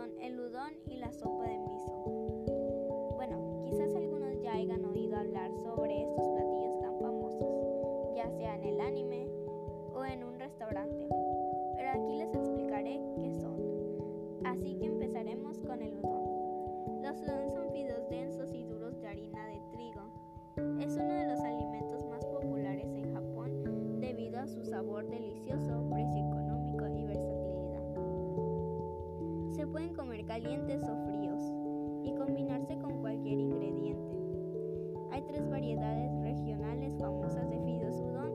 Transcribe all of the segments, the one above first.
son el udon y la sopa de miso. Bueno, quizás algunos ya hayan oído hablar sobre estos platillos tan famosos, ya sea en el anime o en un restaurante, pero aquí les explicaré qué son. Así que empezaremos con el udon. Los udon son fideos densos y duros de harina de trigo. Es uno de los alimentos más populares en Japón debido a su sabor delicioso, precipitado pueden comer calientes o fríos y combinarse con cualquier ingrediente. Hay tres variedades regionales famosas de fideos udon,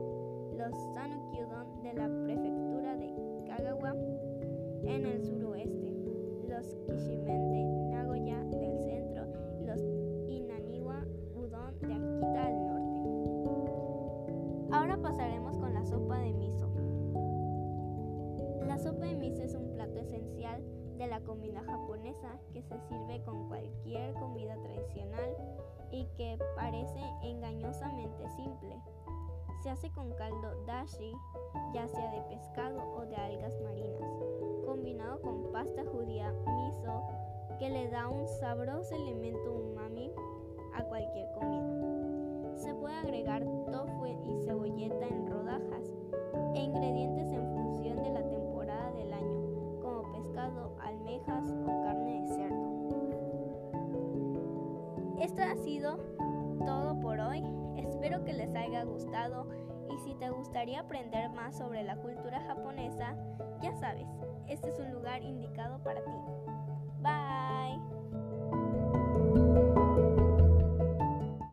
los Sanuki udon de la prefectura de Kagawa en el suroeste, los Kishimen de Nagoya del centro y los Inaniwa udon de Akita al norte. Ahora pasaremos con la sopa de miso. La sopa de miso de la comida japonesa que se sirve con cualquier comida tradicional y que parece engañosamente simple. Se hace con caldo dashi, ya sea de pescado o de algas marinas, combinado con pasta judía miso que le da un sabroso elemento Esto ha sido todo por hoy. Espero que les haya gustado y si te gustaría aprender más sobre la cultura japonesa, ya sabes, este es un lugar indicado para ti.